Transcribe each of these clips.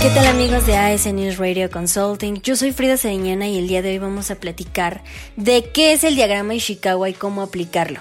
¿Qué tal amigos de AS News Radio Consulting? Yo soy Frida Sariñana y el día de hoy vamos a platicar de qué es el diagrama Ishikawa y cómo aplicarlo.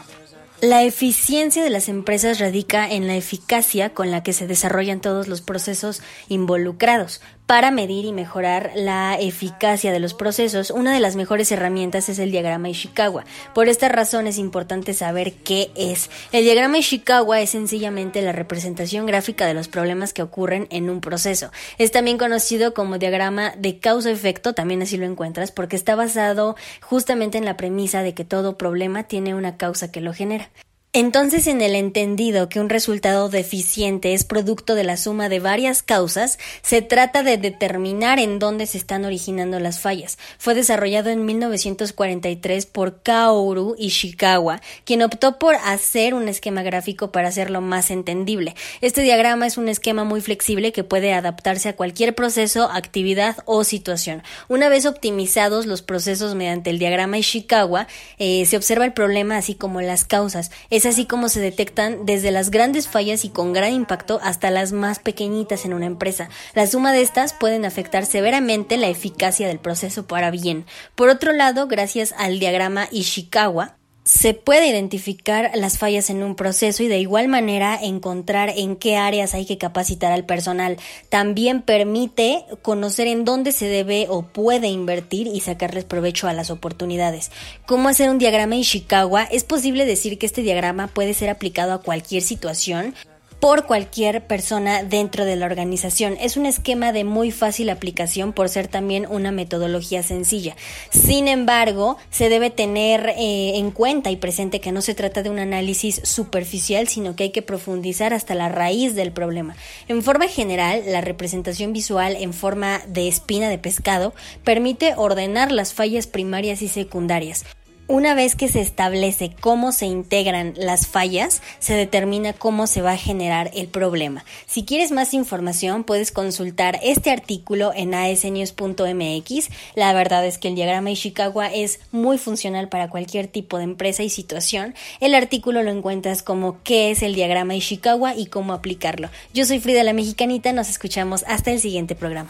La eficiencia de las empresas radica en la eficacia con la que se desarrollan todos los procesos involucrados. Para medir y mejorar la eficacia de los procesos, una de las mejores herramientas es el diagrama Ishikawa. Por esta razón es importante saber qué es. El diagrama Ishikawa es sencillamente la representación gráfica de los problemas que ocurren en un proceso. Es también conocido como diagrama de causa-efecto, también así lo encuentras, porque está basado justamente en la premisa de que todo problema tiene una causa que lo genera. Entonces, en el entendido que un resultado deficiente es producto de la suma de varias causas, se trata de determinar en dónde se están originando las fallas. Fue desarrollado en 1943 por Kaoru Ishikawa, quien optó por hacer un esquema gráfico para hacerlo más entendible. Este diagrama es un esquema muy flexible que puede adaptarse a cualquier proceso, actividad o situación. Una vez optimizados los procesos mediante el diagrama Ishikawa, eh, se observa el problema así como las causas. Es así como se detectan desde las grandes fallas y con gran impacto hasta las más pequeñitas en una empresa. La suma de estas pueden afectar severamente la eficacia del proceso para bien. Por otro lado, gracias al diagrama Ishikawa, se puede identificar las fallas en un proceso y de igual manera encontrar en qué áreas hay que capacitar al personal. También permite conocer en dónde se debe o puede invertir y sacarles provecho a las oportunidades. ¿Cómo hacer un diagrama Ishikawa? Es posible decir que este diagrama puede ser aplicado a cualquier situación por cualquier persona dentro de la organización. Es un esquema de muy fácil aplicación por ser también una metodología sencilla. Sin embargo, se debe tener eh, en cuenta y presente que no se trata de un análisis superficial, sino que hay que profundizar hasta la raíz del problema. En forma general, la representación visual en forma de espina de pescado permite ordenar las fallas primarias y secundarias. Una vez que se establece cómo se integran las fallas, se determina cómo se va a generar el problema. Si quieres más información, puedes consultar este artículo en asnews.mx. La verdad es que el diagrama Ishikawa es muy funcional para cualquier tipo de empresa y situación. El artículo lo encuentras como qué es el diagrama Ishikawa y cómo aplicarlo. Yo soy Frida la Mexicanita, nos escuchamos hasta el siguiente programa.